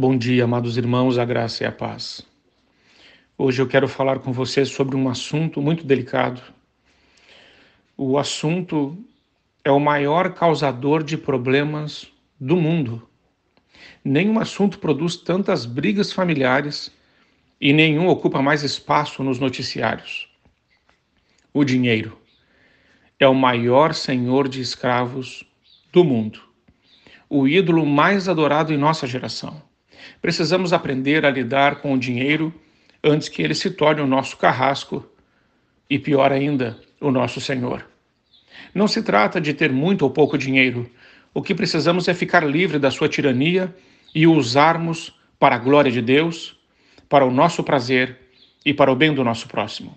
Bom dia, amados irmãos, a graça e a paz. Hoje eu quero falar com vocês sobre um assunto muito delicado. O assunto é o maior causador de problemas do mundo. Nenhum assunto produz tantas brigas familiares e nenhum ocupa mais espaço nos noticiários. O dinheiro é o maior senhor de escravos do mundo, o ídolo mais adorado em nossa geração. Precisamos aprender a lidar com o dinheiro antes que ele se torne o nosso carrasco e, pior ainda, o nosso Senhor. Não se trata de ter muito ou pouco dinheiro. O que precisamos é ficar livre da sua tirania e o usarmos para a glória de Deus, para o nosso prazer e para o bem do nosso próximo.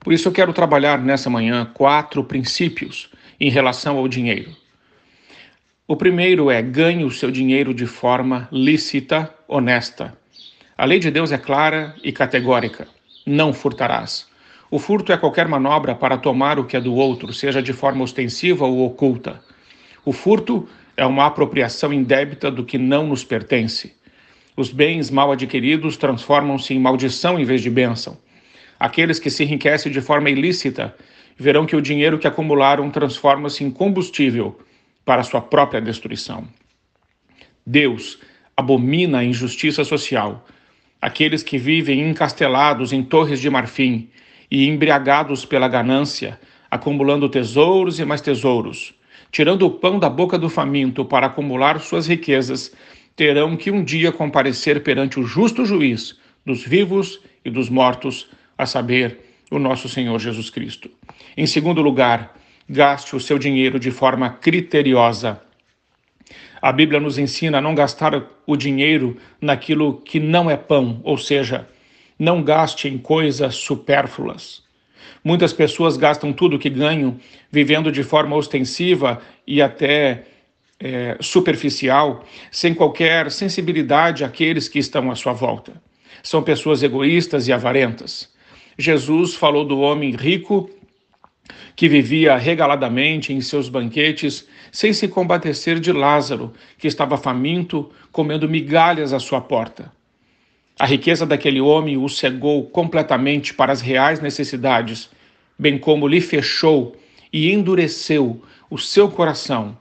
Por isso eu quero trabalhar nessa manhã quatro princípios em relação ao dinheiro. O primeiro é ganhe o seu dinheiro de forma lícita, honesta. A lei de Deus é clara e categórica: não furtarás. O furto é qualquer manobra para tomar o que é do outro, seja de forma ostensiva ou oculta. O furto é uma apropriação indébita do que não nos pertence. Os bens mal adquiridos transformam-se em maldição em vez de bênção. Aqueles que se enriquecem de forma ilícita verão que o dinheiro que acumularam transforma-se em combustível para sua própria destruição. Deus abomina a injustiça social. Aqueles que vivem encastelados em torres de marfim e embriagados pela ganância, acumulando tesouros e mais tesouros, tirando o pão da boca do faminto para acumular suas riquezas, terão que um dia comparecer perante o justo juiz dos vivos e dos mortos, a saber, o nosso Senhor Jesus Cristo. Em segundo lugar, gaste o seu dinheiro de forma criteriosa. A Bíblia nos ensina a não gastar o dinheiro naquilo que não é pão, ou seja, não gaste em coisas supérfluas. Muitas pessoas gastam tudo o que ganham vivendo de forma ostensiva e até é, superficial, sem qualquer sensibilidade àqueles que estão à sua volta. São pessoas egoístas e avarentas. Jesus falou do homem rico que vivia regaladamente em seus banquetes, sem se compadecer de Lázaro, que estava faminto, comendo migalhas à sua porta. A riqueza daquele homem o cegou completamente para as reais necessidades, bem como lhe fechou e endureceu o seu coração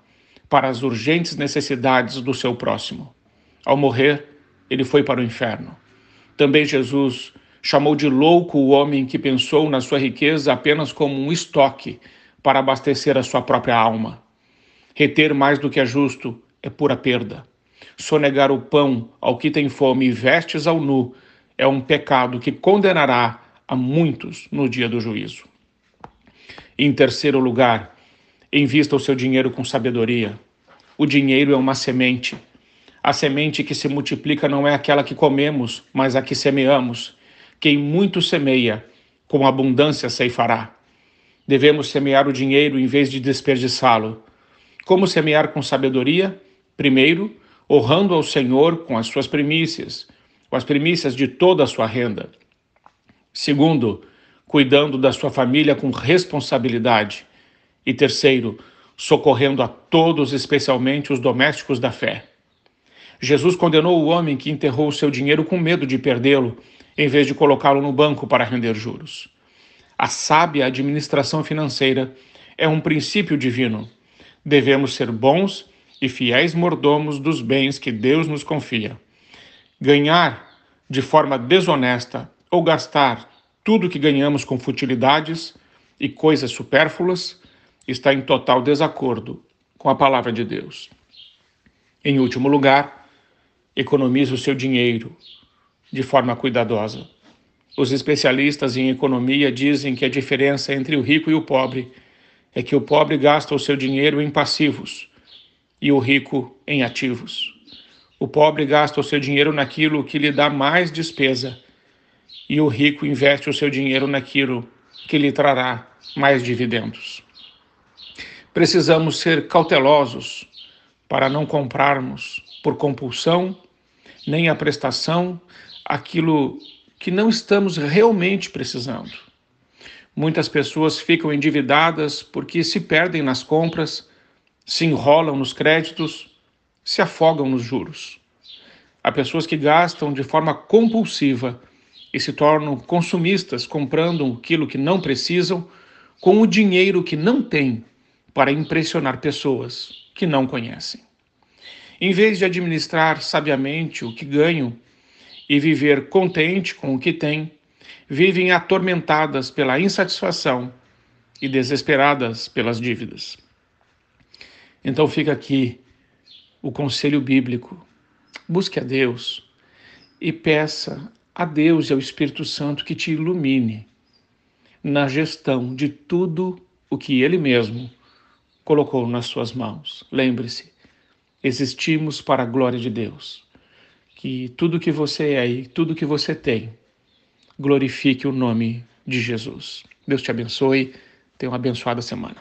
para as urgentes necessidades do seu próximo. Ao morrer, ele foi para o inferno. Também Jesus Chamou de louco o homem que pensou na sua riqueza apenas como um estoque para abastecer a sua própria alma. Reter mais do que é justo é pura perda. Sonegar o pão ao que tem fome e vestes ao nu é um pecado que condenará a muitos no dia do juízo. Em terceiro lugar, invista o seu dinheiro com sabedoria. O dinheiro é uma semente. A semente que se multiplica não é aquela que comemos, mas a que semeamos. Quem muito semeia, com abundância ceifará. Devemos semear o dinheiro em vez de desperdiçá-lo. Como semear com sabedoria? Primeiro, honrando ao Senhor com as suas primícias, com as primícias de toda a sua renda. Segundo, cuidando da sua família com responsabilidade. E terceiro, socorrendo a todos, especialmente os domésticos da fé. Jesus condenou o homem que enterrou o seu dinheiro com medo de perdê-lo em vez de colocá-lo no banco para render juros. A sábia administração financeira é um princípio divino. Devemos ser bons e fiéis mordomos dos bens que Deus nos confia. Ganhar de forma desonesta ou gastar tudo que ganhamos com futilidades e coisas supérfluas está em total desacordo com a palavra de Deus. Em último lugar, economize o seu dinheiro, de forma cuidadosa. Os especialistas em economia dizem que a diferença entre o rico e o pobre é que o pobre gasta o seu dinheiro em passivos e o rico em ativos. O pobre gasta o seu dinheiro naquilo que lhe dá mais despesa e o rico investe o seu dinheiro naquilo que lhe trará mais dividendos. Precisamos ser cautelosos para não comprarmos por compulsão nem a prestação aquilo que não estamos realmente precisando. Muitas pessoas ficam endividadas porque se perdem nas compras, se enrolam nos créditos, se afogam nos juros. Há pessoas que gastam de forma compulsiva e se tornam consumistas, comprando aquilo que não precisam com o dinheiro que não têm para impressionar pessoas que não conhecem. Em vez de administrar sabiamente o que ganham e viver contente com o que têm, vivem atormentadas pela insatisfação e desesperadas pelas dívidas. Então fica aqui o conselho bíblico: busque a Deus e peça a Deus e ao Espírito Santo que te ilumine na gestão de tudo o que Ele mesmo colocou nas suas mãos. Lembre-se, existimos para a glória de Deus. Que tudo que você é e tudo que você tem glorifique o nome de Jesus. Deus te abençoe. Tenha uma abençoada semana.